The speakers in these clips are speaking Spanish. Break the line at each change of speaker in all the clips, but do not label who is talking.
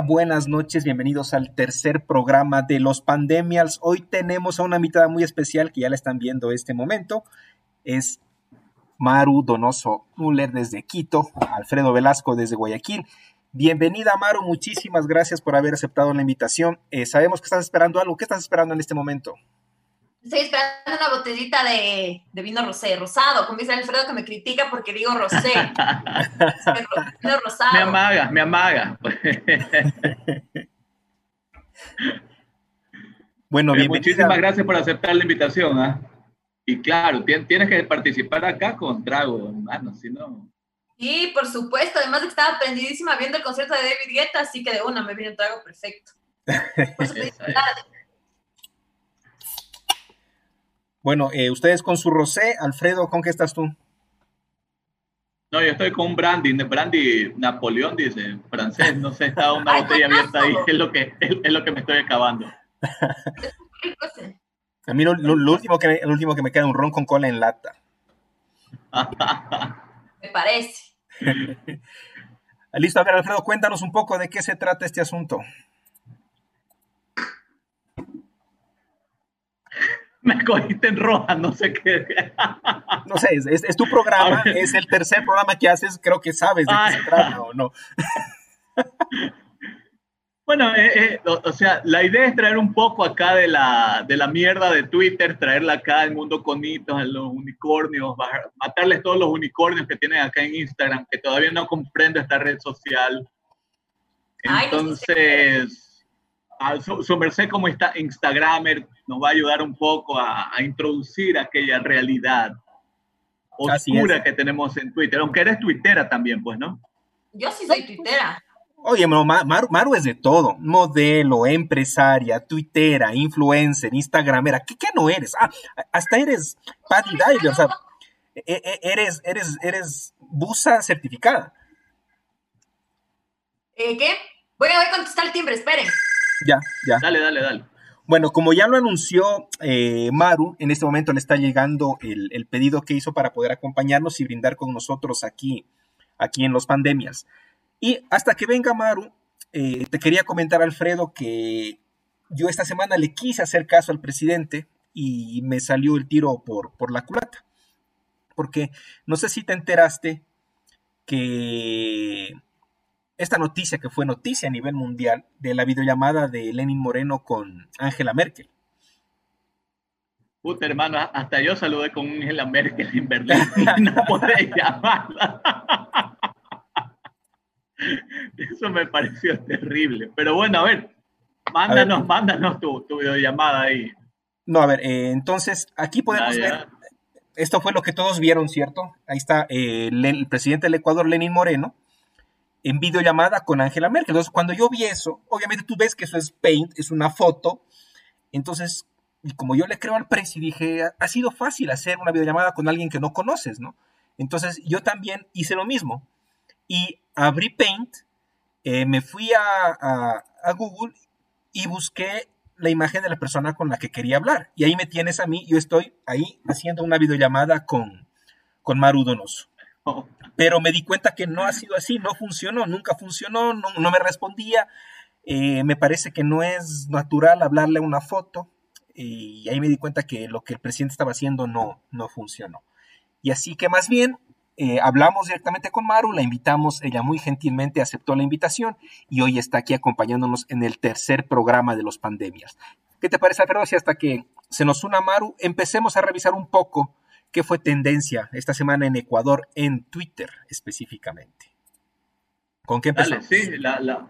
Buenas noches, bienvenidos al tercer programa de los Pandemials. Hoy tenemos a una invitada muy especial que ya la están viendo este momento. Es Maru Donoso Müller desde Quito, Alfredo Velasco desde Guayaquil. Bienvenida, Maru, muchísimas gracias por haber aceptado la invitación. Eh, sabemos que estás esperando algo. ¿Qué estás esperando en este momento?
Estoy esperando una botellita de, vino rosé, rosado, como dice Alfredo que me critica porque digo rosé.
vino rosado. Me amaga, me amaga. bueno, bien. Muchísimas gracias por aceptar la invitación. ¿ah? Y claro, tienes que participar acá con trago, hermano, si no.
Sí, por supuesto. Además de que estaba aprendidísima viendo el concierto de David Guetta, así que de una me viene un trago perfecto.
Bueno, eh, ustedes con su rosé, Alfredo, ¿con qué estás tú?
No, yo estoy con un brandy, brandy Napoleón, dice, francés, no sé, está una botella abierta ahí, es lo que, es, lo que me estoy acabando.
A mí lo, último que, el último que me queda es un ron con cola en lata.
me parece.
Listo, a ver, Alfredo, cuéntanos un poco de qué se trata este asunto.
Me cogiste en roja, no sé qué.
No sé, es, tu programa, es el tercer programa que haces, creo que sabes de qué se trata o no.
Bueno, eh, eh, o, sea, la idea es traer un poco acá de la, de la mierda de Twitter, traerla acá al mundo con hitos, a los unicornios, matarles todos los unicornios que tienen acá en Instagram, que todavía no comprendo esta red social. Entonces su, merced como está Instagramer nos va a ayudar un poco a, introducir aquella realidad oscura que tenemos en Twitter, aunque eres tuitera también, pues, ¿no?
Yo sí soy tuitera.
Oye, Maru, es de todo, modelo, empresaria, tuitera, influencer, instagramera, ¿qué, qué no eres? Ah, hasta eres Patty Diver, o sea, e, e, eres, eres, eres busa certificada.
¿Eh, ¿Qué? Voy a, voy a contestar el timbre, esperen.
Ya, ya.
Dale, dale, dale.
Bueno, como ya lo anunció eh, Maru, en este momento le está llegando el, pedido que hizo para poder acompañarnos y brindar con nosotros aquí, aquí en los pandemias. Y hasta que venga Maru, eh, te quería comentar, Alfredo, que yo esta semana le quise hacer caso al presidente y me salió el tiro por, por la culata. Porque no sé si te enteraste que esta noticia que fue noticia a nivel mundial de la videollamada de Lenin Moreno con Angela Merkel.
Puta, hermano, hasta yo saludé con Angela Merkel en Berlín y no podés llamarla. Eso me pareció terrible. Pero bueno, a ver, mándanos, mándanos tu, videollamada ahí.
No, a ver, eh, entonces aquí podemos ver, esto fue lo que todos vieron, ¿cierto? Ahí está eh, el presidente del Ecuador, Lenin Moreno, en videollamada con Angela Merkel. Entonces, cuando yo vi eso, obviamente tú ves que eso es Paint, es una foto. Entonces, y como yo le creo al presi, dije, ha sido fácil hacer una videollamada con alguien que no conoces, ¿no? Entonces, yo también hice lo mismo. Y abrí Paint, eh, me fui a, Google y busqué la imagen de la persona con la que quería hablar. Y ahí me tienes a mí, yo estoy ahí haciendo una videollamada con, con Maru Donoso. Pero me di cuenta que no ha sido así, no funcionó, nunca funcionó, no, me respondía. Eh, me parece que no es natural hablarle una foto. Y ahí me di cuenta que lo que el presidente estaba haciendo no, no funcionó. Y así que más bien eh, hablamos directamente con Maru, la invitamos, ella muy gentilmente aceptó la invitación y hoy está aquí acompañándonos en el tercer programa de los pandemias. ¿Qué te parece, Alfredo? Si hasta que se nos una Maru, empecemos a revisar un poco ¿Qué fue tendencia esta semana en Ecuador, en Twitter específicamente? ¿Con qué empezó?
sí, la, la,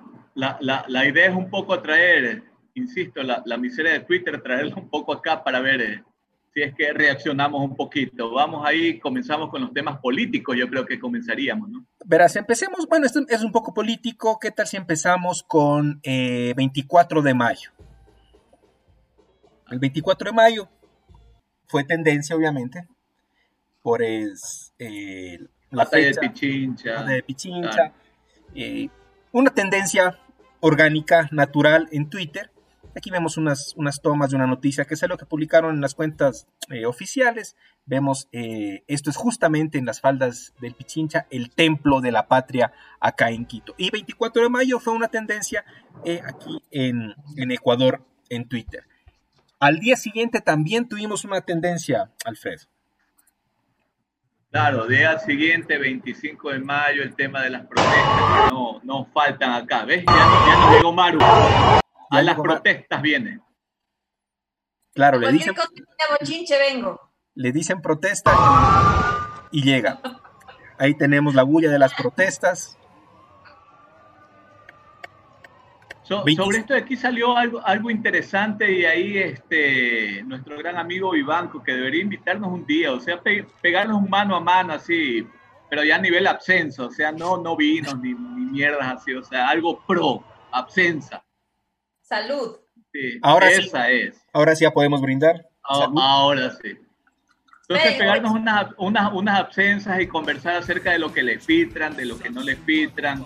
la, la, idea es un poco traer, insisto, la, miseria de Twitter, traerla un poco acá para ver eh, si es que reaccionamos un poquito. Vamos ahí, comenzamos con los temas políticos, yo creo que comenzaríamos, ¿no?
Verás, empecemos, bueno, esto es un poco político, ¿qué tal si empezamos con 24 eh, de mayo? El 24 de mayo fue tendencia, obviamente, por es, eh,
la fecha, de Pichincha.
de Pichincha. Eh, una tendencia orgánica, natural en Twitter. Aquí vemos unas, unas tomas de una noticia que es lo que publicaron en las cuentas eh, oficiales. Vemos, eh, esto es justamente en las faldas del Pichincha, el templo de la patria acá en Quito. Y 24 de mayo fue una tendencia eh, aquí en, en Ecuador, en Twitter. Al día siguiente también tuvimos una tendencia, Alfredo.
Claro, día siguiente, 25 de mayo, el tema de las protestas que no, no faltan acá. ¿Ves? Ya, ya nos llegó Maru. A las protestas viene.
Claro, le dicen.
Bochinche vengo.
Le dicen protesta y llega. Ahí tenemos la bulla de las protestas.
Sobre esto de aquí salió algo, algo interesante y ahí este, nuestro gran amigo Vivanco, que debería invitarnos un día, o sea, pegarnos un mano a mano así, pero ya a nivel absenso, o sea, no, no vinos ni, ni mierdas así, o sea, algo pro, absensa.
Salud.
Sí,
ahora
esa es.
Ahora sí ya podemos brindar.
Ah, ahora sí. Entonces, pegarnos unas, unas, unas absenzas y conversar acerca de lo que le filtran, de lo que no le filtran,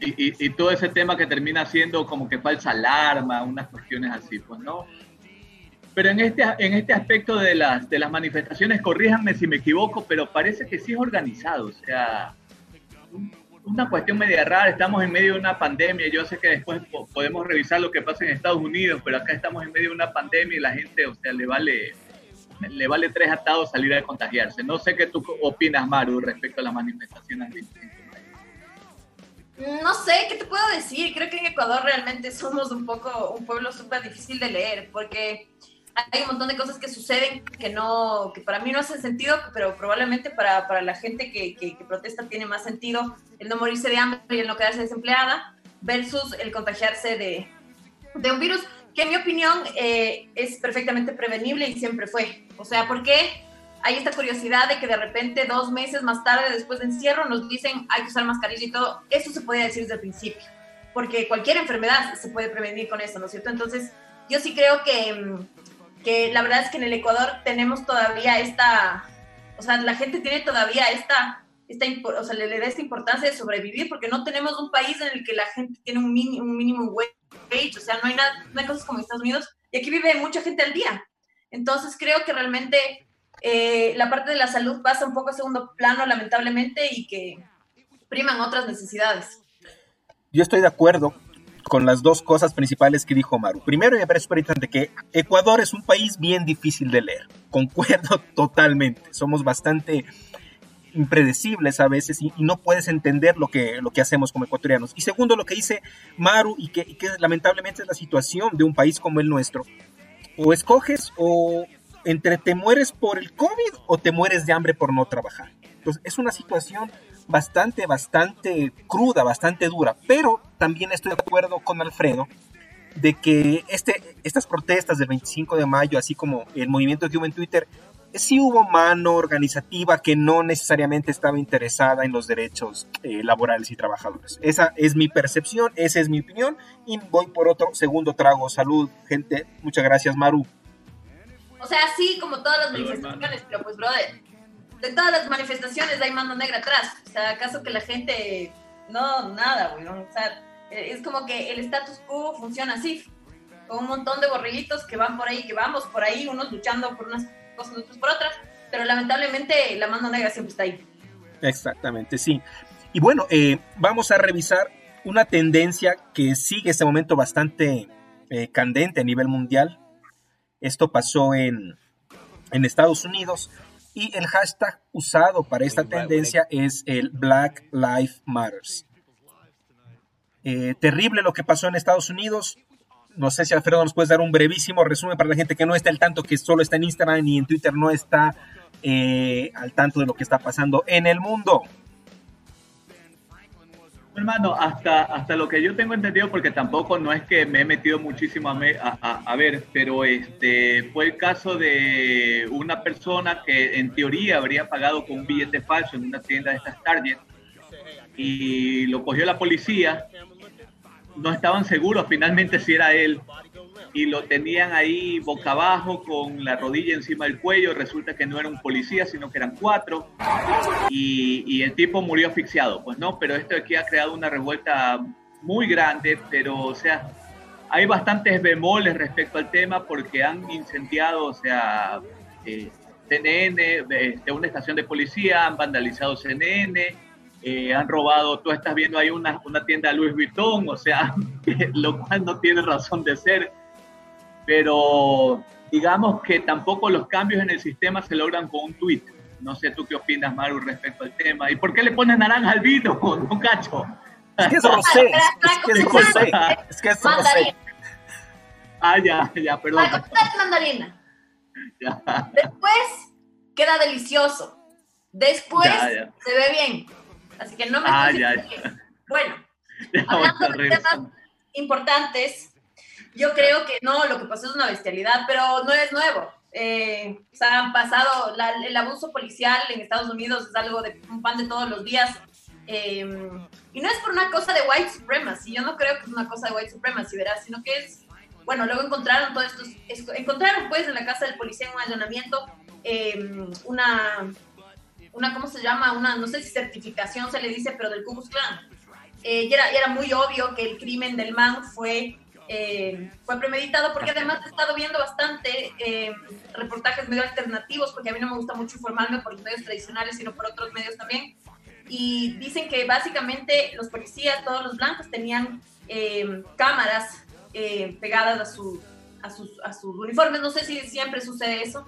y, todo ese tema que termina siendo como que falsa alarma, unas cuestiones así, pues, ¿no? Pero en este, en este aspecto de las, de las manifestaciones, corríjanme si me equivoco, pero parece que sí es organizado, o sea, una cuestión media rara, estamos en medio de una pandemia, yo sé que después podemos revisar lo que pasa en Estados Unidos, pero acá estamos en medio de una pandemia y la gente, o sea, le vale, le vale tres atados salir a contagiarse. No sé qué tú opinas, Maru, respecto a las manifestaciones.
No sé, ¿qué te puedo decir? Creo que en Ecuador realmente somos un poco un pueblo súper difícil de leer, porque hay un montón de cosas que suceden que no, que para mí no hacen sentido, pero probablemente para, para la gente que, protesta tiene más sentido el no morirse de hambre y el no quedarse desempleada versus el contagiarse de, de un virus que en mi opinión eh, es perfectamente prevenible y siempre fue. O sea, ¿por qué? Hay esta curiosidad de que de repente dos meses más tarde, después de encierro, nos dicen hay que usar mascarilla y todo. Eso se podía decir desde el principio, porque cualquier enfermedad se puede prevenir con eso, ¿no es cierto? Entonces, yo sí creo que, que la verdad es que en el Ecuador tenemos todavía esta, o sea, la gente tiene todavía esta, esta o sea, le, da esta importancia de sobrevivir, porque no tenemos un país en el que la gente tiene un, mini, un mínimo wage, o sea, no hay, nada, no hay cosas como Estados Unidos, y aquí vive mucha gente al día. Entonces creo que realmente eh, la parte de la salud pasa un poco a segundo plano, lamentablemente, y que priman otras necesidades.
Yo estoy de acuerdo con las dos cosas principales que dijo Maru. Primero, me parece súper importante que Ecuador es un país bien difícil de leer. Concuerdo totalmente. Somos bastante impredecibles a veces y, no puedes entender lo que, lo que hacemos como ecuatorianos. Y segundo, lo que dice Maru y que, y que lamentablemente es la situación de un país como el nuestro. O escoges o, entre te mueres por el COVID o te mueres de hambre por no trabajar. Entonces es una situación bastante, bastante cruda, bastante dura, pero también estoy de acuerdo con Alfredo de que este, estas protestas del 25 de mayo, así como el movimiento que hubo en Twitter, sí hubo mano organizativa que no necesariamente estaba interesada en los derechos eh, laborales y trabajadores. Esa es mi percepción, esa es mi opinión y voy por otro segundo trago. Salud, gente. Muchas gracias, Maru.
O sea, sí, como todas las manifestaciones, pero pues, brother, de todas las manifestaciones hay mano negra atrás. O sea, ¿acaso que la gente... No, nada, güey. O sea, es como que el status quo funciona así, con un montón de borrillitos que van por ahí, que vamos por ahí, unos luchando por unas cosas, otros por otras, pero lamentablemente la mano negra siempre está ahí.
Exactamente, sí. Y bueno, eh, vamos a revisar una tendencia que sigue este momento bastante eh, candente a nivel mundial, esto pasó en, Estados Unidos y el hashtag usado para esta tendencia es el Black Lives Matters. Eh, terrible lo que pasó en Estados Unidos. No sé si Alfredo nos puedes dar un brevísimo resumen para la gente que no está al tanto, que solo está en Instagram y en Twitter no está eh, al tanto de lo que está pasando en el mundo.
Hermano, hasta, hasta lo que yo tengo entendido, porque tampoco no es que me he metido muchísimo a, ver, pero este fue el caso de una persona que en teoría habría pagado con un billete falso en una tienda de estas Target y lo cogió la policía. No estaban seguros finalmente si era él y lo tenían ahí boca abajo con la rodilla encima del cuello. Resulta que no era un policía, sino que eran cuatro. Y, el tipo murió asfixiado, pues no, pero esto aquí ha creado una revuelta muy grande, pero o sea, hay bastantes bemoles respecto al tema porque han incendiado, o sea, eh, CNN, de, una estación de policía, han vandalizado CNN, eh, han robado, tú estás viendo ahí una, una tienda de Louis Vuitton, o sea, lo cual no tiene razón de ser, pero digamos que tampoco los cambios en el sistema se logran con un tweet. No sé tú qué opinas, Maru, respecto al tema. ¿Y por qué le pones naranja al vino? No cacho.
Es que es rosé. Es que es rosé. Es que es rosé.
Ah, ya, ya, perdón.
mandarina. Después queda delicioso. Después se ve bien. Así que no me ah, ya, Bueno, hablando de temas importantes, yo creo que no, lo que pasó es una bestialidad, pero no es nuevo. Eh, o sea, han pasado, el abuso policial en Estados Unidos es algo de un pan de todos los días. Eh, y no es por una cosa de white supremacy, yo no creo que es una cosa de white supremacy, ¿verdad? Sino que es bueno, luego encontraron todos estos, encontraron pues en la casa del policía en un allanamiento em, una, una, ¿cómo se llama? Una, no sé si certificación se le dice, pero del Ku Klux Klan. Eh, y, era, era muy obvio que el crimen del man fue, em, fue premeditado, porque además he estado viendo bastante em, reportajes medio alternativos, porque a mí no me gusta mucho informarme por los medios tradicionales, sino por otros medios también. Y dicen que básicamente los policías, todos los blancos, tenían cámaras eh, pegadas a, su, a, sus, a sus uniformes. No sé si siempre sucede eso,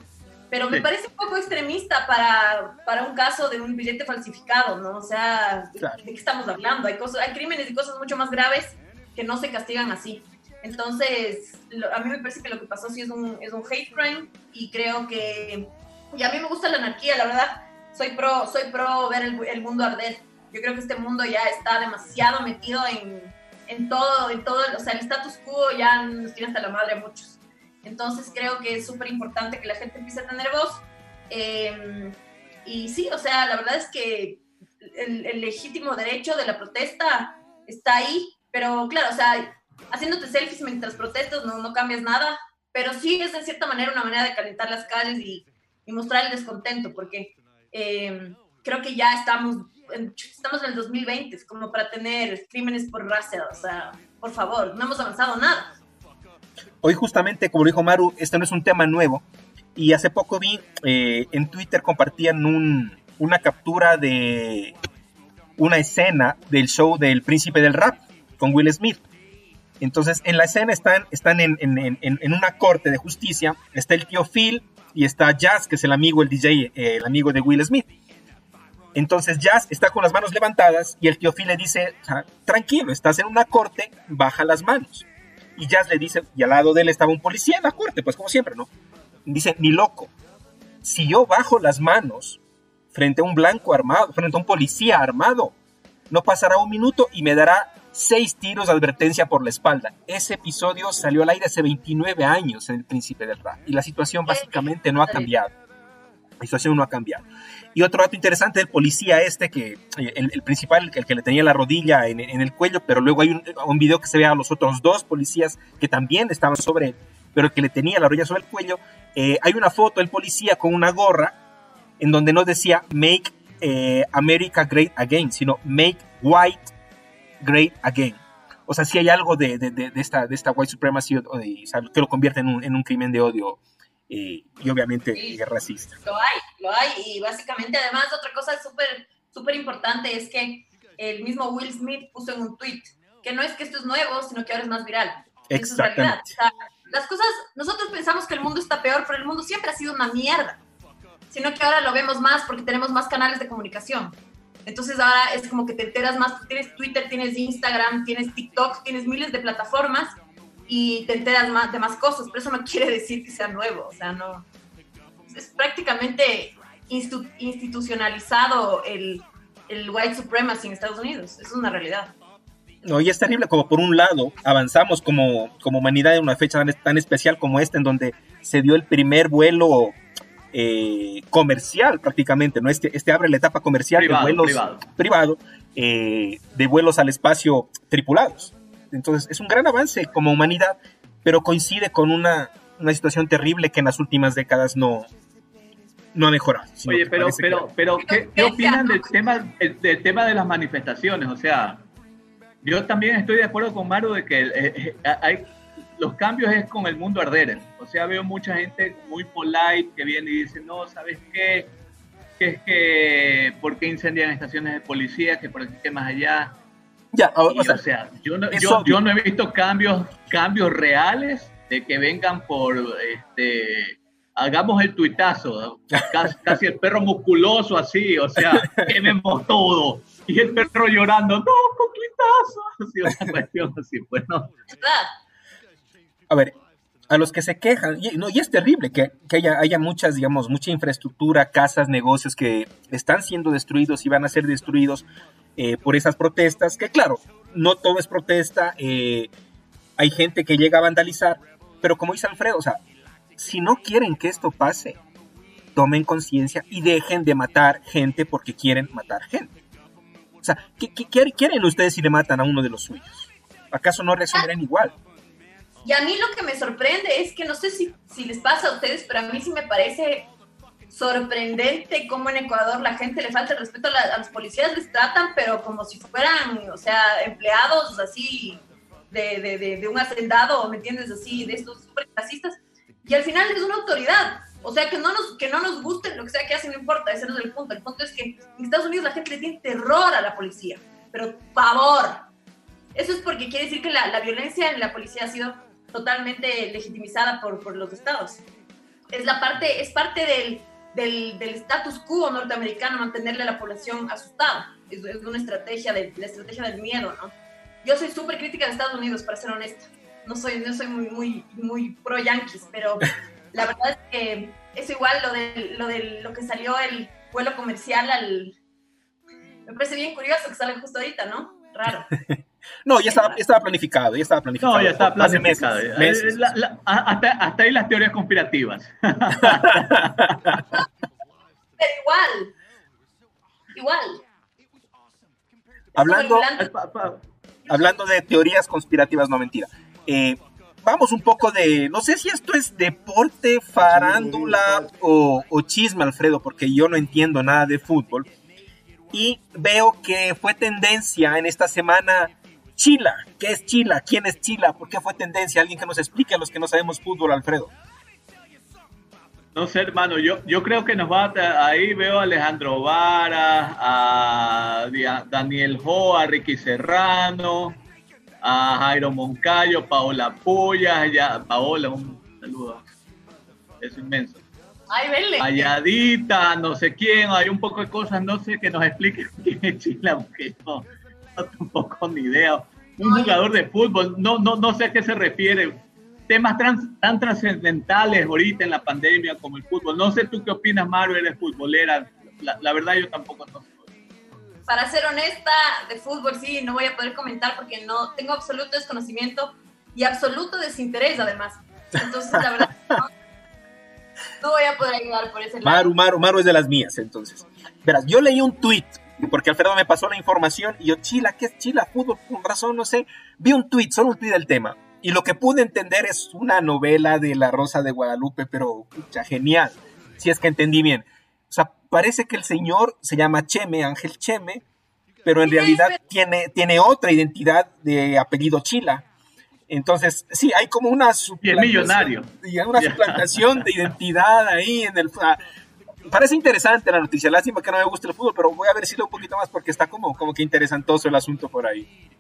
pero me parece un poco extremista para, para un caso de un billete falsificado, ¿no? O sea, ¿de, qué estamos hablando? Hay, cosas, hay crímenes y cosas mucho más graves que no se castigan así. Entonces, a mí me parece que lo que pasó sí es un, es un hate crime y creo que... Y a mí me gusta la anarquía, la verdad. Soy pro, soy pro ver el, el mundo arder. Yo creo que este mundo ya está demasiado metido en, en todo, en todo, o sea, el status quo ya nos tiene hasta la madre a muchos. Entonces creo que es súper importante que la gente empiece a tener voz. Em, y sí, o sea, la verdad es que el, legítimo derecho de la protesta está ahí, pero claro, o sea, haciéndote selfies mientras protestas no, no cambias nada, pero sí es en cierta manera una manera de calentar las calles y, y mostrar el descontento, porque em, creo que ya estamos estamos en el 2020, es como para tener crímenes por raza, o sea, por favor, no hemos avanzado nada.
Hoy justamente, como dijo Maru, este no es un tema nuevo, y hace poco vi eh, en Twitter compartían una captura de una escena del show del príncipe del rap con Will Smith. Entonces, en la escena están, están en, en, una corte de justicia, está el tío Phil y está Jazz, que es el amigo, el DJ, el amigo de Will Smith. Entonces Jazz está con las manos levantadas y el tío Phil le dice, tranquilo, estás en una corte, baja las manos. Y Jazz le dice, y al lado de él estaba un policía en la corte, pues como siempre, ¿no? Dice, ni loco, si yo bajo las manos frente a un blanco armado, frente a un policía armado, no pasará un minuto y me dará seis tiros de advertencia por la espalda. Ese episodio salió al aire hace 29 años en El Príncipe del Rap y la situación básicamente no ha cambiado. La situación no ha cambiado. Y otro dato interesante del policía este, que eh, el, principal, el que le tenía la rodilla en, el cuello, pero luego hay un, video que se ve a los otros dos policías que también estaban sobre él, pero que le tenía la rodilla sobre el cuello. Eh, hay una foto del policía con una gorra en donde no decía Make eh, America Great Again, sino Make White Great Again. O sea, si hay algo de, esta, de esta white supremacy que lo convierte en un, en un crimen de odio y obviamente racista.
Lo hay, lo hay, y básicamente además otra cosa súper súper importante es que el mismo Will Smith puso en un tweet que no es que esto es nuevo, sino que ahora es más viral.
Exactamente.
las cosas, nosotros pensamos que el mundo está peor, pero el mundo siempre ha sido una mierda, sino que ahora lo vemos más porque tenemos más canales de comunicación. Entonces ahora es como que te enteras más, tienes Twitter, tienes Instagram, tienes TikTok, tienes miles de plataformas y te enteras más, de más cosas, pero eso no quiere decir que sea nuevo, o sea, no. Es prácticamente institucionalizado el, el white supremacy en Estados Unidos, es una realidad.
No, y es terrible como por un lado avanzamos como, como humanidad en una fecha tan, especial como esta, en donde se dio el primer vuelo eh, comercial prácticamente, ¿no? Este, este abre la etapa comercial de vuelos privado, privado eh, de vuelos al espacio tripulados. Entonces, es un gran avance como humanidad, pero coincide con una, situación terrible que en las últimas décadas no, no ha mejorado.
Oye, pero, pero, pero ¿qué, opinan del tema, del tema de las manifestaciones? O sea, yo también estoy de acuerdo con Maru de que eh, eh, hay, los cambios es con el mundo arder. O sea, veo mucha gente muy polite que viene y dice, no, ¿sabes qué? Que es que, ¿por qué incendian estaciones de policía? Que por qué más allá.
Ya,
o, sea, yo, no, yo, no he visto cambios, cambios reales de que vengan por, este, hagamos el tuitazo, casi, el perro musculoso así, o sea, quememos todo. Y el perro llorando, no, con tuitazo. Así, una cuestión así, pues no.
A ver, a los que se quejan, y, no, y es terrible que, haya, muchas, digamos, mucha infraestructura, casas, negocios que están siendo destruidos y van a ser destruidos eh, por esas protestas, que claro, no todo es protesta, eh, hay gente que llega a vandalizar, pero como dice Alfredo, o sea, si no quieren que esto pase, tomen conciencia y dejen de matar gente porque quieren matar gente. O sea, ¿qué, quieren ustedes si le matan a uno de los suyos? ¿Acaso no reaccionarían igual?
Y a mí lo que me sorprende es que no sé si, si les pasa a ustedes, pero a mí sí me parece sorprendente cómo en Ecuador la gente le falta el respeto a, los policías, les tratan, pero como si fueran, o sea, empleados así de, de, de, un hacendado, ¿me entiendes? Así, de estos super clasistas. Y al final es una autoridad. O sea, que no nos, que no nos guste lo que sea que hacen, no importa, ese no es el punto. El punto es que en Estados Unidos la gente le tiene terror a la policía, pero pavor. Eso es porque quiere decir que la, la violencia en la policía ha sido totalmente legitimizada por, por los estados. Es, la parte, es parte del, del, del status quo norteamericano mantenerle a la población asustada. Es, es una estrategia, de, la estrategia del miedo, ¿no? Yo soy súper crítica de Estados Unidos, para ser honesta. No soy, no soy muy, muy, muy pro yankees, pero la verdad es que es igual lo de, lo de lo que salió el vuelo comercial al... Me parece bien curioso que salga justo ahorita, ¿no? Raro.
No, ya estaba, estaba, planificado, ya estaba planificado.
No, ya estaba planificado. Meses, hasta, hasta, ahí las teorías conspirativas. Pero
igual, igual.
Hablando, hablando de teorías conspirativas, no mentira. Eh, vamos un poco de, no sé si esto es deporte, farándula o, o chisme, Alfredo, porque yo no entiendo nada de fútbol. Y veo que fue tendencia en esta semana Chila. ¿Qué es Chila? ¿Quién es Chila? ¿Por qué fue tendencia? Alguien que nos explique a los que no sabemos fútbol, Alfredo.
No sé, hermano, yo, yo creo que nos va a, ahí veo a Alejandro Vara, a Daniel Ho, a Ricky Serrano, a Jairo Moncayo, Paola Puya, ya, Paola, un saludo, es inmenso.
Ay, vele.
Ayadita, no sé quién, hay un poco de cosas, no sé, que nos explique quién es Chila, porque no, tampoco ni idea. Un jugador de fútbol, no, no, no sé a qué se refiere. Temas tan trascendentales ahorita en la pandemia como el fútbol. No sé tú qué opinas, Mario, eres futbolera. La, verdad yo tampoco no
Para ser honesta, de fútbol sí, no voy a poder comentar porque no tengo absoluto desconocimiento y absoluto desinterés además. Entonces, la verdad, no, no voy a poder ayudar por ese lado.
Maru, Maru, Maru es de las mías, entonces. Verás, yo leí un tweet porque Alfredo me pasó la información y yo, Chila, ¿qué es Chila? Fútbol, con razón, no sé. Vi un tweet, solo un tweet del tema. Y lo que pude entender es una novela de La Rosa de Guadalupe, pero pucha, genial, si es que entendí bien. O sea, parece que el señor se llama Cheme, Ángel Cheme, pero en realidad tiene, tiene otra identidad de apellido Chila. Entonces, sí, hay como una
millonario.
Y una suplantación de identidad ahí en el parece interesante la noticia. Lástima que no me guste el fútbol, pero voy a ver si lo un poquito más porque está como, como que interesantoso el asunto por ahí.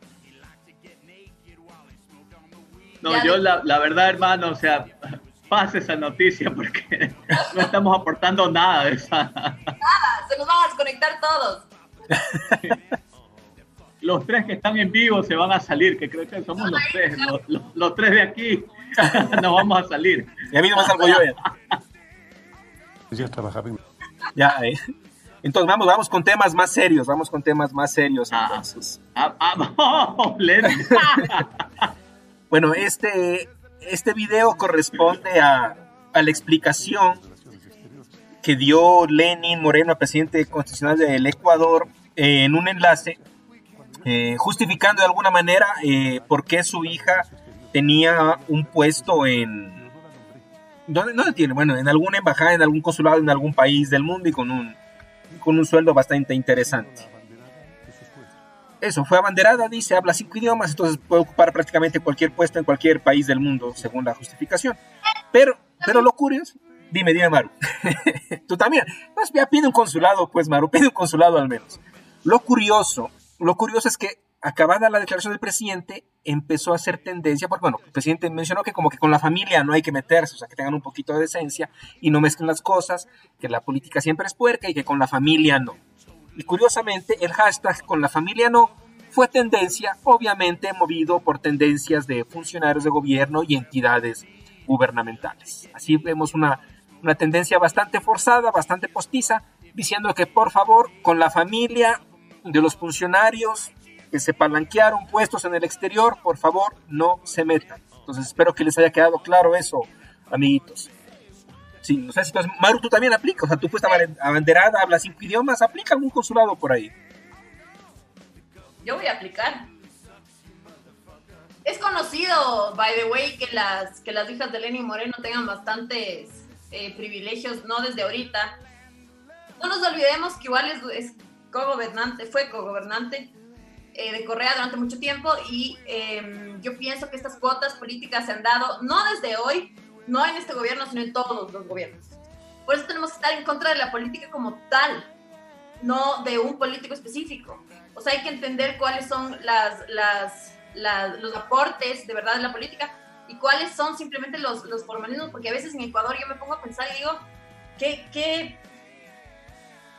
No, yo la, la verdad, hermano, o sea, pase esa noticia porque no estamos aportando nada de esa.
Nada, se nos van a desconectar todos.
Los tres que están en vivo se van a salir, que creo que somos los tres, los, los, tres de aquí nos vamos a salir.
Y a mí no me salgo yo ya. Ya trabajar. Ya, eh. Entonces vamos, vamos con temas más serios, vamos con temas más serios. Ah, entonces. Ah, ah, bueno, este, este video corresponde a, a, la explicación que dio Lenin Moreno, presidente constitucional del Ecuador, eh, en un enlace, eh, justificando de alguna manera eh, por qué su hija tenía un puesto en, ¿Dónde, tiene? Bueno, en alguna embajada, en algún consulado, en algún país del mundo y con un, con un sueldo bastante interesante. eso, fue abanderada, dice, habla cinco idiomas, entonces puede ocupar prácticamente cualquier puesto en cualquier país del mundo, según la justificación. Pero, pero lo curioso, dime, dime, Maru, tú también, pues ya pide un consulado, pues, Maru, pide un consulado al menos. Lo curioso, lo curioso es que acabada la declaración del presidente, empezó a hacer tendencia, porque bueno, el presidente mencionó que como que con la familia no hay que meterse, o sea, que tengan un poquito de decencia y no mezclen las cosas, que la política siempre es puerca y que con la familia no. Y curiosamente, el hashtag con la familia no fue tendencia, obviamente movido por tendencias de funcionarios de gobierno y entidades gubernamentales. Así vemos una, una tendencia bastante forzada, bastante postiza, diciendo que por favor, con la familia de los funcionarios que se palanquearon puestos en el exterior, por favor, no se metan. Entonces espero que les haya quedado claro eso, amiguitos. Sí, Maru, tú también aplicas, o sea, tú fuiste abanderada, hablas cinco idiomas, aplica algún consulado por ahí.
Yo voy a aplicar. Es conocido, by the way, que las, que las hijas de Lenny Moreno tengan bastantes eh, privilegios, no desde ahorita. No nos olvidemos que igual es, es co-gobernante, fue co-gobernante eh, de Correa durante mucho tiempo y em, yo pienso que estas cuotas políticas se han dado no desde hoy, no en este gobierno, sino en todos los gobiernos. Por eso tenemos que estar en contra de la política como tal, no de un político específico. O sea, hay que entender cuáles son las, las, los aportes de verdad de la política y cuáles son simplemente los, los formalismos, porque a veces en Ecuador yo me pongo a pensar y digo, ¿qué, qué,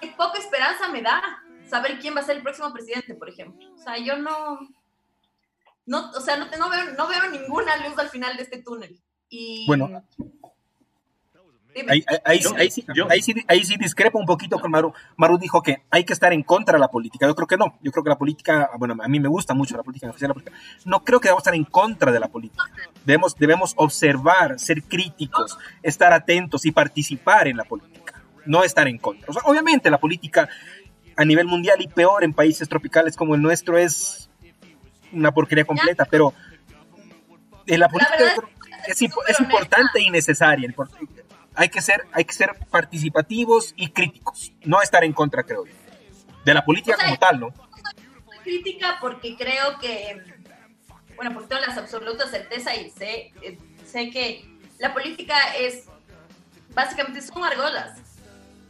qué poca esperanza me da saber quién va a ser el próximo presidente, por ejemplo. O sea, yo no, no o sea, no, no, veo, no veo ninguna luz al final de este túnel. Y,
bueno, Ahí, ahí, sí, ahí, sí, ahí, sí, discrepo un poquito con Maru. Maru dijo que hay que estar en contra de la política. Yo creo que no. Yo creo que la política, bueno, a mí me gusta mucho la política, la política. No creo que debamos estar en contra de la política. Debemos, debemos observar, ser críticos, estar atentos y participar en la política. No estar en contra. O sea, obviamente la política a nivel mundial y peor en países tropicales como el nuestro es una porquería completa, pero la política es, importante y necesaria. Hay que, ser, hay que ser participativos y críticos, no estar en contra, creo yo, de la política como tal, ¿no?
Crítica porque creo que, bueno, por todas las absolutas certezas y sé, eh, sé que la política es, básicamente son argolas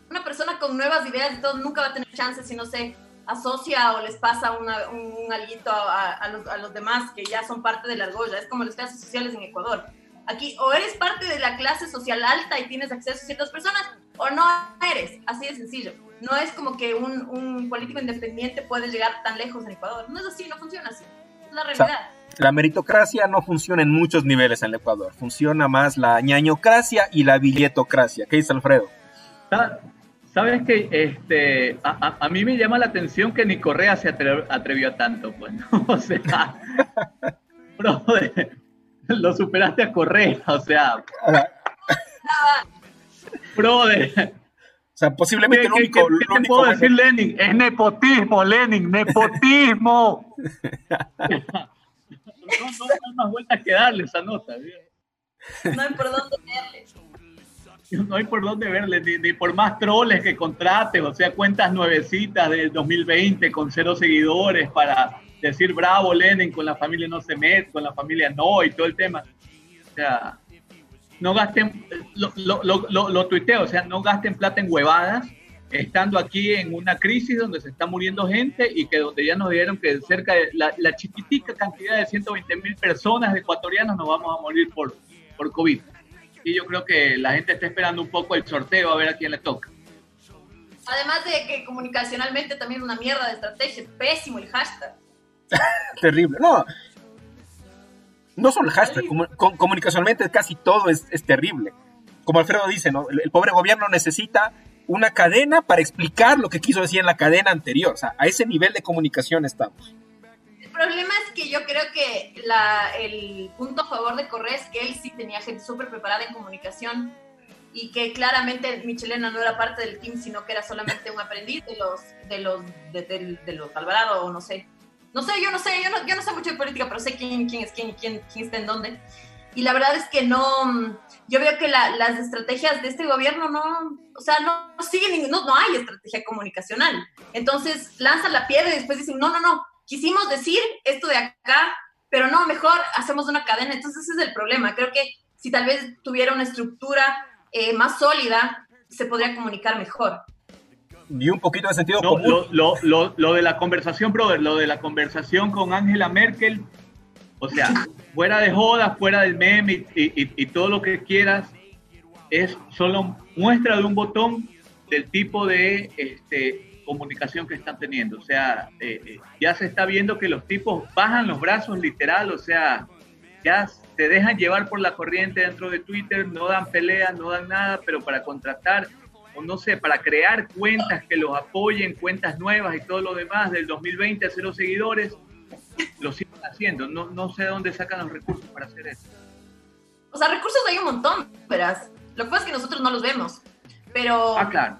una persona con nuevas ideas y todo nunca va a tener chance si no se asocia o les pasa una, un, alguito a, los, a, los, demás que ya son parte de la argolla. Es como las clases sociales en Ecuador. Aquí o eres parte de la clase social alta y tienes acceso a ciertas personas o no eres. Así de sencillo. No es como que un, un político independiente puede llegar tan lejos en Ecuador. No es así, no funciona así. Es la realidad.
la meritocracia no funciona en muchos niveles en el Ecuador. Funciona más la ñañocracia y la billetocracia. ¿Qué dice Alfredo?
Ah, Sabes que este, a, mí me llama la atención que ni Correa se atrevió a tanto, pues, O sea, lo superaste a Correa, o sea. brother.
O sea, posiblemente el único.
¿Qué, qué, te puedo decir, Lenin? Es nepotismo, Lenin, nepotismo. no, no, hay más vueltas que darle esa nota.
No hay por dónde verle
no hay por dónde verle, ni, por más troles que contrates, o sea, cuentas nuevecitas del 2020 con cero seguidores para decir bravo Lenin, con la familia no se mete, con la familia no y todo el tema. O sea, no gasten, lo, lo, lo, lo, tuiteo, o sea, no gasten plata en huevadas, estando aquí en una crisis donde se está muriendo gente y que donde ya nos dijeron que cerca de la, chiquitica cantidad de 120 mil personas ecuatorianos nos vamos a morir por, por COVID y yo creo que la gente está esperando un poco el sorteo a ver a quién le toca.
Además de que comunicacionalmente también es una mierda de estrategia, es pésimo el hashtag.
Terrible. No, no solo el hashtag, comunicacionalmente casi todo es, terrible. Como Alfredo dice, ¿no? el, pobre gobierno necesita una cadena para explicar lo que quiso decir en la cadena anterior. O sea, a ese nivel de comunicación estamos
problema es que yo creo que la, el punto a favor de Correa es que él sí tenía gente súper preparada en comunicación y que claramente Michelena no era parte del team, sino que era solamente un aprendiz de los de los de, los Alvarado o no sé. No sé, yo no sé, yo no, yo no sé mucho de política, pero sé quién, quién es quién, quién, quién está en dónde. Y la verdad es que no, yo veo que la, las estrategias de este gobierno no, o sea, no, siguen, no, no hay estrategia comunicacional. Entonces lanzan la piedra y después dicen, no, no, no, quisimos decir esto de acá, pero no, mejor hacemos una cadena. Entonces ese es el problema. Creo que si tal vez tuviera una estructura eh, más sólida, se podría comunicar mejor.
Y un poquito de sentido
común. Lo, lo, lo, de la conversación, brother, lo de la conversación con Angela Merkel, o sea, fuera de jodas, fuera del meme y, y, y, todo lo que quieras, es solo muestra de un botón del tipo de este, comunicación que están teniendo. O sea, eh, eh, ya se está viendo que los tipos bajan los brazos literal, o sea, ya se dejan llevar por la corriente dentro de Twitter, no dan peleas, no dan nada, pero para contratar, o no sé, para crear cuentas que los apoyen, cuentas nuevas y todo lo demás del 2020 a cero seguidores, lo siguen haciendo. No, no sé de dónde sacan los recursos para hacer eso.
O sea, recursos hay un montón, verás. Lo que pasa es que nosotros no los vemos. Pero,
ah, claro.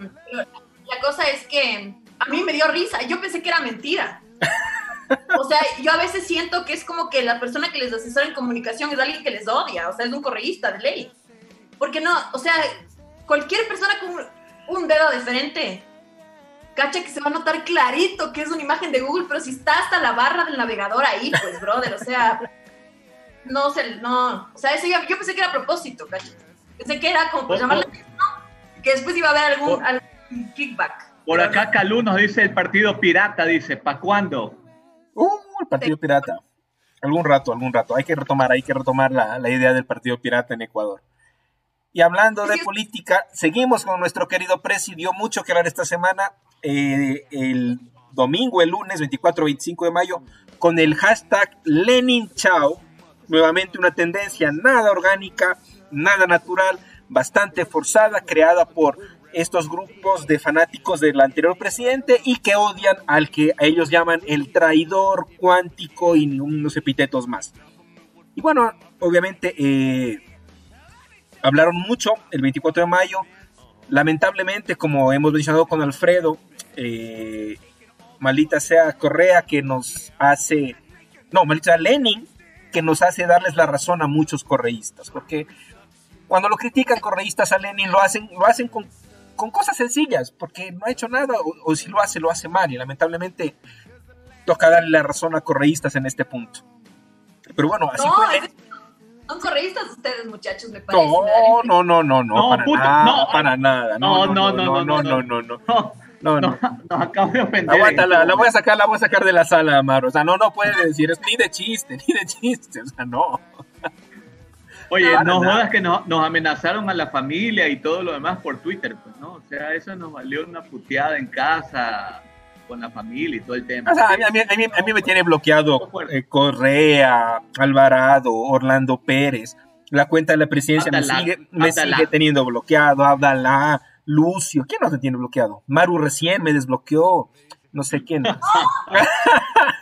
La cosa es que a mí me dio risa. Yo pensé que era mentira. O sea, yo a veces siento que es como que la persona que les asesora en comunicación es alguien que les odia, o sea, es un correísta de ley. Porque no, o sea, cualquier persona con un dedo diferente, cacha que se va a notar clarito que es una imagen de Google, pero si está hasta la barra del navegador ahí, pues, brother, o sea, no sé, no, o sea, eso yo, yo pensé que era a propósito, cacha. Pensé que era como por llamarle que después iba a haber algún, algún kickback.
Por acá Calú nos dice el partido pirata, dice, ¿para cuándo?
Uh, el partido pirata. Algún rato, algún rato. Hay que retomar, hay que retomar la, la idea del partido pirata en Ecuador. Y hablando de política, seguimos con nuestro querido Presi, dio mucho que hablar esta semana, eh, el domingo, el lunes 24-25 de mayo, con el hashtag Lenin Chao, nuevamente una tendencia nada orgánica, nada natural, bastante forzada, creada por estos grupos de fanáticos del anterior presidente y que odian al que ellos llaman el traidor cuántico y unos epítetos más. Y bueno, obviamente eh, hablaron mucho el 24 de mayo. Lamentablemente, como hemos mencionado con Alfredo, eh, maldita sea Correa que nos hace, no, maldita sea Lenin que nos hace darles la razón a muchos correístas, porque cuando lo critican correístas a Lenin lo hacen, lo hacen con, cosas sencillas, porque no ha hecho nada, o, si lo hace, lo hace mal, y lamentablemente toca darle la razón a correístas en este punto. Pero bueno, así fue.
Son correístas ustedes, muchachos, me parece.
No, no, no, no, no, para, nada, no, para nada.
No, no, no, no, no, no, no. No, no. Nos acabo de ofender.
Aguanta, la, la, voy a sacar, la voy a sacar de la sala, Amaro. O sea, no, no puede decir, es ni de chiste, ni de chiste. O sea, no.
Oye, no jodas que nos, nos, amenazaron a la familia y todo lo demás por Twitter, pues, ¿no? O sea, eso nos valió una puteada en casa con la familia y todo el tema.
O sea, a mí, a mí, a mí, me tiene bloqueado eh, Correa, Alvarado, Orlando Pérez. La cuenta de la presidencia me, sigue, me sigue, teniendo bloqueado. Abdalá, Lucio. ¿Quién no te tiene bloqueado? Maru recién me desbloqueó. No sé quién.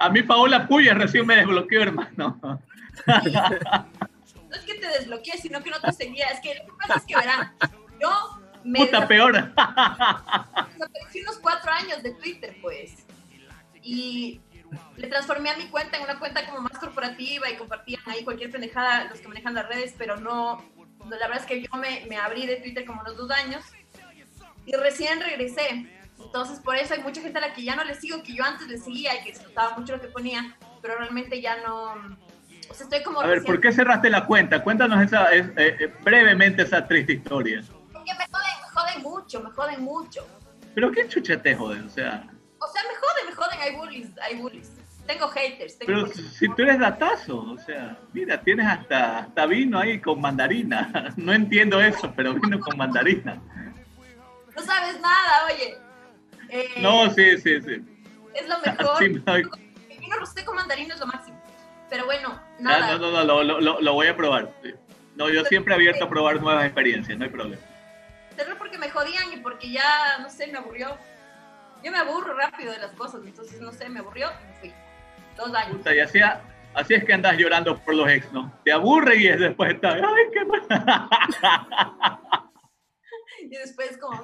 A mí Paola Puya recién me desbloqueó, hermano.
No es que te desbloqueé, sino que no te seguía. Es que lo que pasa es que verán, yo me.
Puta peor.
Desaparecí unos cuatro años de Twitter, pues. Y le transformé a mi cuenta en una cuenta como más corporativa y compartían ahí cualquier pendejada los que manejan las redes, pero no. La verdad es que yo me, me abrí de Twitter como unos dos años y recién regresé entonces, por eso hay mucha gente a la que ya no le sigo, que yo antes le seguía y que disfrutaba mucho lo que ponía, pero realmente ya no. O sea, estoy como.
A ver, ¿por qué cerraste la cuenta? Cuéntanos esa, eh, eh, brevemente esa triste historia.
Porque me joden, me joden mucho, me joden mucho.
¿Pero qué chucha te joden? O sea.
O sea, me joden, me joden, hay bullies, hay bullies. Tengo haters. Tengo
Pero si tú eres datazo, o sea, mira, tienes hasta, hasta vino ahí con mandarina. No entiendo eso, pero vino con mandarina.
No sabes nada, oye.
Eh, no, sí, sí, sí.
Es lo mejor. sí, El vino rosé con mandarino es lo máximo. Pero bueno, nada.
no, no, no, lo, lo, lo, voy a probar. No, yo siempre abierto a probar nuevas experiencias, no hay problema.
Cerré porque me jodían y porque ya, no sé, me aburrió. Yo me aburro rápido de las cosas, entonces, no sé, me aburrió y me fui. Dos años.
Puta, y así, así es que andas llorando por los ex, ¿no? Te aburre y después está, ay, qué
Y después como,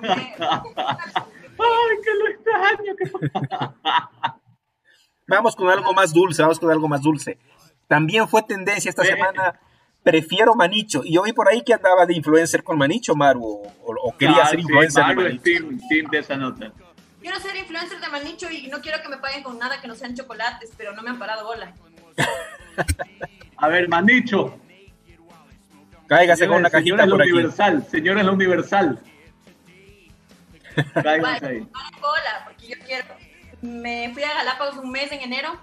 ¡Ay, que lo extraño!
vamos con algo más dulce, vamos con algo más dulce. También fue tendencia esta semana, prefiero Manicho. Y yo vi por ahí que andaba de influencer con Manicho, Maru, o, quería ser influencer.
Maru es team, de esa nota.
quiero ser influencer de Manicho y no quiero que me paguen con nada que no sean chocolates, pero no me han parado bola.
A ver, Manicho.
Cáigase con una cajita
por aquí. Universal, señora la Universal.
Bola, porque yo quiero. Me fui a Galápagos un mes en enero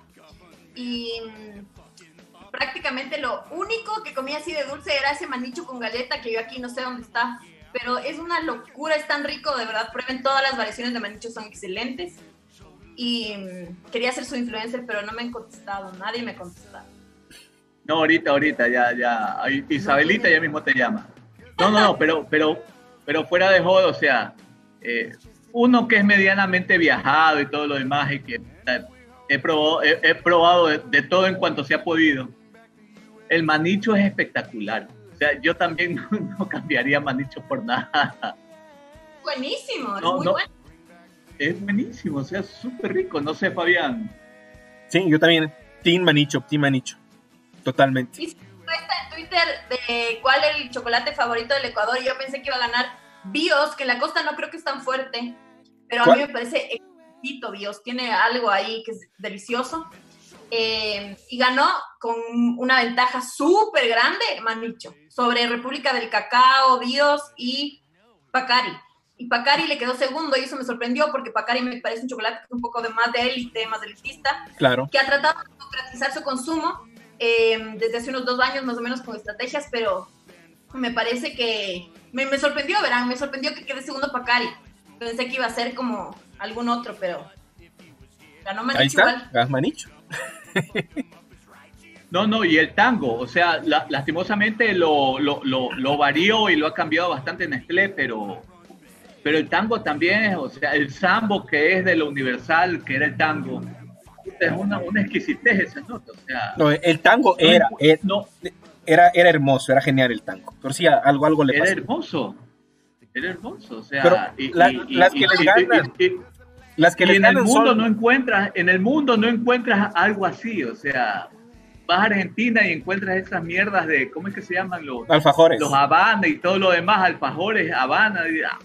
y mm, prácticamente lo único que comía así de dulce era ese manicho con galeta que yo aquí no sé dónde está pero es una locura, es tan rico, de verdad, prueben todas las variaciones de manicho, son excelentes. Y mm, quería ser su influencer, pero no me han contestado, nadie me ha contestado.
No, ahorita, ahorita, ya, ya, Isabelita ya mismo te llama. No, no, no, pero, pero, pero fuera de jodo, o sea, eh, uno que es medianamente viajado y todo lo demás y que he probado, he, probado de todo en cuanto se ha podido. El manicho es espectacular yo también no, cambiaría Manicho por nada.
Buenísimo, es muy bueno.
Es buenísimo, o sea, súper rico. No sé, Fabián.
Sí, yo también. Team Manicho, Team Manicho. Totalmente.
Y en Twitter de cuál es el chocolate favorito del Ecuador. Y yo pensé que iba a ganar Bios, que en la costa no creo que es tan fuerte. Pero a mí me parece exquisito Bios. Tiene algo ahí que es delicioso. Eh, y ganó con una ventaja súper grande, Manicho, sobre República del Cacao, Bios y Pacari. Y Pacari le quedó segundo y eso me sorprendió porque Pacari me parece un chocolate un poco de más de élite, más elitista,
claro.
que ha tratado de democratizar su consumo eh, desde hace unos dos años más o menos con estrategias, pero me parece que me, sorprendió, verán, me sorprendió que quede segundo Pacari. Pensé que iba a ser como algún otro, pero ganó Manicho
Ahí está, Manicho.
No, no, y el tango, o sea, lastimosamente lo, lo, varió y lo ha cambiado bastante en Nestlé, pero, pero el tango también, o sea, el sambo que es de lo universal, que era el tango, es una, una exquisitez esa nota, o sea.
No, el tango era, era, no, era, era hermoso, era genial el tango, pero sí, algo, algo le
pasó. Era hermoso, era hermoso, o sea,
las que le ganan
las que en el mundo no encuentras, en el mundo no encuentras algo así, o sea, vas a Argentina y encuentras esas mierdas de, ¿cómo es que se llaman los?
Alfajores.
Los Habana y todo lo demás, alfajores, Habana. Y, ah,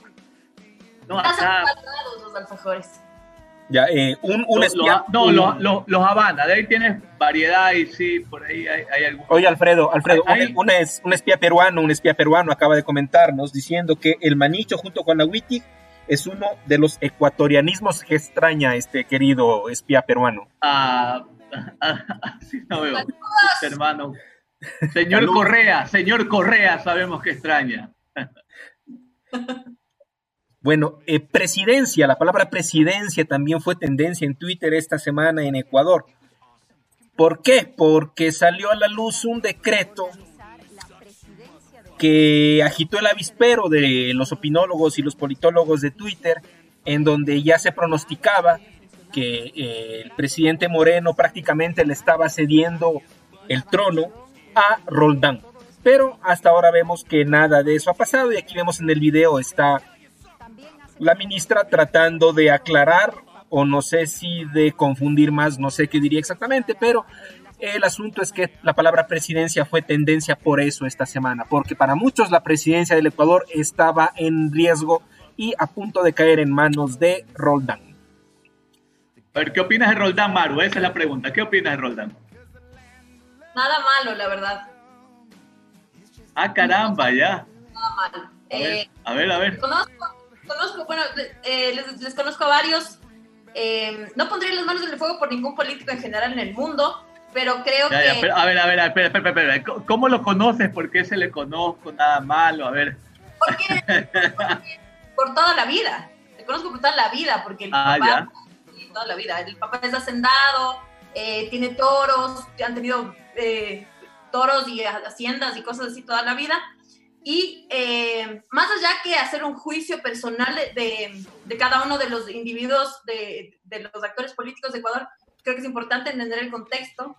no, acá... los alfajores.
Ya, eh, un, un
los, espía, no, Los, los, los, Habana, de ahí tienes variedad y sí, por ahí hay, hay algunos.
Oye, Alfredo, Alfredo, un, un, espía peruano, un espía peruano acaba de comentarnos diciendo que el manicho junto con la Wittig es uno de los ecuatorianismos que extraña este querido espía peruano.
Ah, sí, no veo. Hermano. Señor Correa, señor Correa, sabemos que extraña.
Bueno, eh, presidencia, la palabra presidencia también fue tendencia en Twitter esta semana en Ecuador. ¿Por qué? Porque salió a la luz un decreto que agitó el avispero de los opinólogos y los politólogos de Twitter, en donde ya se pronosticaba que eh, el presidente Moreno prácticamente le estaba cediendo el trono a Roldán. Pero hasta ahora vemos que nada de eso ha pasado y aquí vemos en el video está la ministra tratando de aclarar o no sé si de confundir más, no sé qué diría exactamente, pero el asunto es que la palabra presidencia fue tendencia por eso esta semana, porque para muchos la presidencia del Ecuador estaba en riesgo y a punto de caer en manos de Roldán.
A ver, ¿qué opinas de Roldán, Maru? Esa es la pregunta. ¿Qué opinas de Roldán?
Nada malo, la verdad.
Ah, caramba, ya.
Nada malo.
A ver, eh, a ver. A ver.
Conozco, bueno, eh, les, conozco a varios. Eh, no pondría las manos en el fuego por ningún político en general en el mundo, pero creo que...
a ver, a ver, espera, espera, espera, ¿Cómo lo conoces? ¿Por qué se le conozco? Nada malo, a ver.
Porque, por toda la vida. Le conozco por toda la vida, porque el ah, papá... Toda la vida. El papá es hacendado, eh, tiene toros, han tenido eh, toros y haciendas y cosas así toda la vida. Y eh, más allá que hacer un juicio personal de, de cada uno de los individuos, de, de, los actores políticos de Ecuador, creo que es importante entender el contexto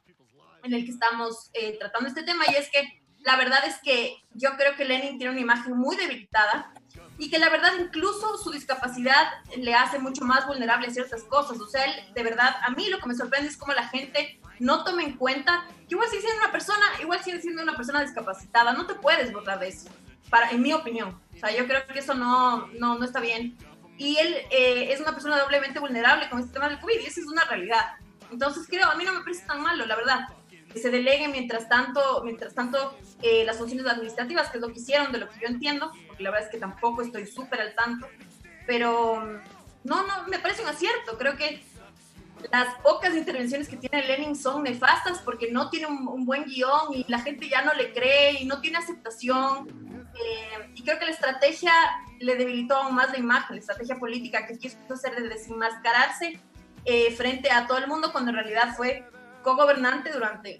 en el que estamos eh, tratando este tema y es que la verdad es que yo creo que Lenin tiene una imagen muy debilitada y que la verdad incluso su discapacidad le hace mucho más vulnerable a ciertas cosas. O sea, él, de verdad, a mí lo que me sorprende es cómo la gente no toma en cuenta que igual sigue siendo una persona, igual sigue siendo una persona discapacitada, no te puedes burlar de eso, para, en mi opinión. O sea, yo creo que eso no, no, no está bien. y él eh, es una persona doblemente vulnerable con este tema del COVID y esa es una realidad. Entonces creo, a mí no me parece tan malo, la verdad, que se delegue mientras tanto, mientras tanto eh, las funciones administrativas, que es lo que hicieron, de lo que yo entiendo, porque la verdad es que tampoco estoy súper al tanto, pero no, no, me parece un acierto, creo que las pocas intervenciones que tiene Lenin son nefastas porque no tiene un, buen guion y la gente ya no le cree y no tiene aceptación. Eh, y creo que la estrategia le debilitó aún más la imagen, la estrategia política que quiso hacer de desenmascararse eh, frente a todo el mundo cuando en realidad fue co-gobernante durante,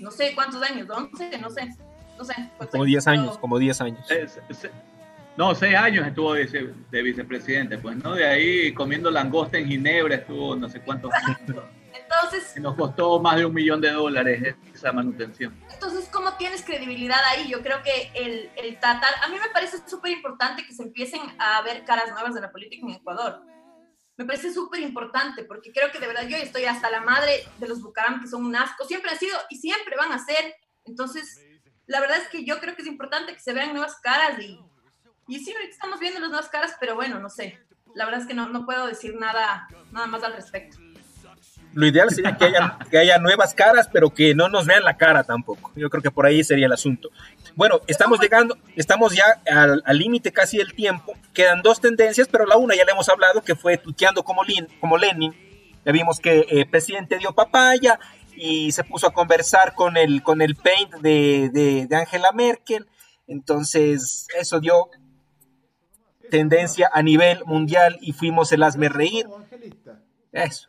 no sé cuántos años, 11, no sé, no sé.
Como 10 años, como 10 años.
No, seis años estuvo de, de, vicepresidente, pues, ¿no? De ahí comiendo langosta en Ginebra estuvo no sé cuántos años. Entonces... Nos costó más de un millón de dólares esa manutención.
Entonces, ¿cómo tienes credibilidad ahí? Yo creo que el, el tratar... A mí me parece súper importante que se empiecen a ver caras nuevas de la política en Ecuador. Me parece súper importante porque creo que de verdad yo estoy hasta la madre de los Bucaram, que son un asco. Siempre han sido y siempre van a ser. Entonces, la verdad es que yo creo que es importante que se vean nuevas caras y y sí, ahorita estamos viendo las nuevas caras, pero bueno, no sé. La verdad es que no, no puedo decir nada, nada más al respecto.
Lo ideal sería que haya, que haya nuevas caras, pero que no nos vean la cara tampoco. Yo creo que por ahí sería el asunto. Bueno, estamos llegando, estamos ya al límite casi del tiempo. Quedan dos tendencias, pero la una ya le hemos hablado, que fue tuteando como, como Lenin. Ya vimos que el eh, presidente dio papaya y se puso a conversar con el, con el paint de Angela Merkel. Entonces, eso dio tendencia a nivel mundial y fuimos el hazme reír. Eso.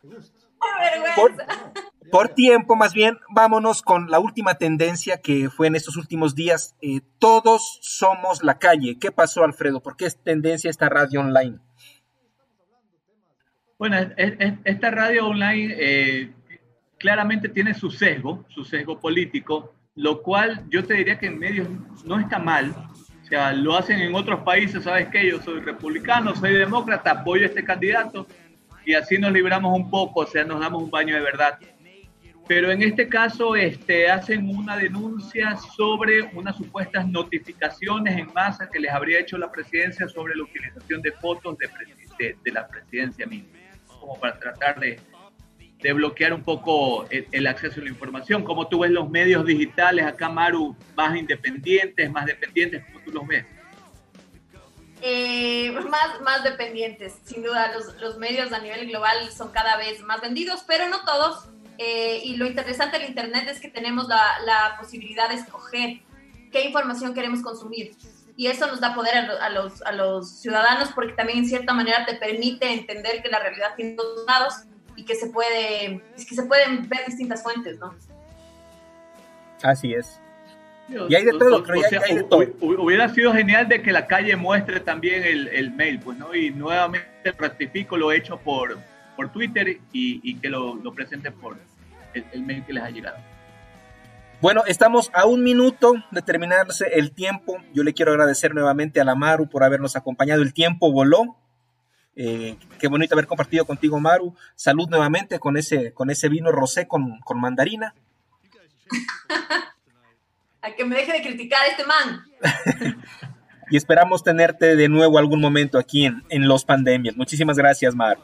Por, tiempo, más bien, vámonos con la última tendencia que fue en estos últimos días. Eh, todos somos la calle. ¿Qué pasó, Alfredo? ¿Por qué es tendencia esta radio online?
Bueno, esta radio online eh, claramente tiene su sesgo, su sesgo político, lo cual yo te diría que en medios no está mal, o sea, lo hacen en otros países, ¿sabes qué? Yo soy republicano, soy demócrata, apoyo a este candidato y así nos libramos un poco, o sea, nos damos un baño de verdad. Pero en este caso este, hacen una denuncia sobre unas supuestas notificaciones en masa que les habría hecho la presidencia sobre la utilización de fotos de, de, de la presidencia misma, como para tratar de, de bloquear un poco el, acceso a la información. Como tú ves los medios digitales acá, Maru, más independientes, más dependientes, ¿cómo tú los ves?
Eh, más, más dependientes, sin duda. Los, los, medios a nivel global son cada vez más vendidos, pero no todos. Eh, y lo interesante del Internet es que tenemos la, la, posibilidad de escoger qué información queremos consumir. Y eso nos da poder a, a, los, a los ciudadanos porque también en cierta manera te permite entender que la realidad tiene dos lados y que se puede, es que se pueden ver distintas fuentes, ¿no?
Así es. Y hay de todo,
Hubiera sido genial de que la calle muestre también el, el mail, pues, ¿no? Y nuevamente ratifico lo hecho por, por Twitter y, y que lo, lo, presente por el, el mail que les ha llegado.
Bueno, estamos a un minuto de terminarse el tiempo. Yo le quiero agradecer nuevamente a la Maru por habernos acompañado. El tiempo voló. Eh, qué bonito haber compartido contigo, Maru. Salud nuevamente con ese, con ese vino rosé con, con mandarina.
A que me deje de criticar a este man.
y esperamos tenerte de nuevo algún momento aquí en, en Los Pandemias. Muchísimas gracias, Maru.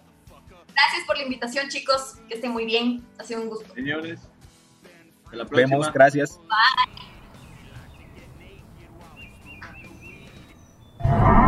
Gracias por la invitación, chicos. Que estén muy bien. Ha sido un gusto.
Señores,
hasta la próxima. Vemos, gracias.
Bye.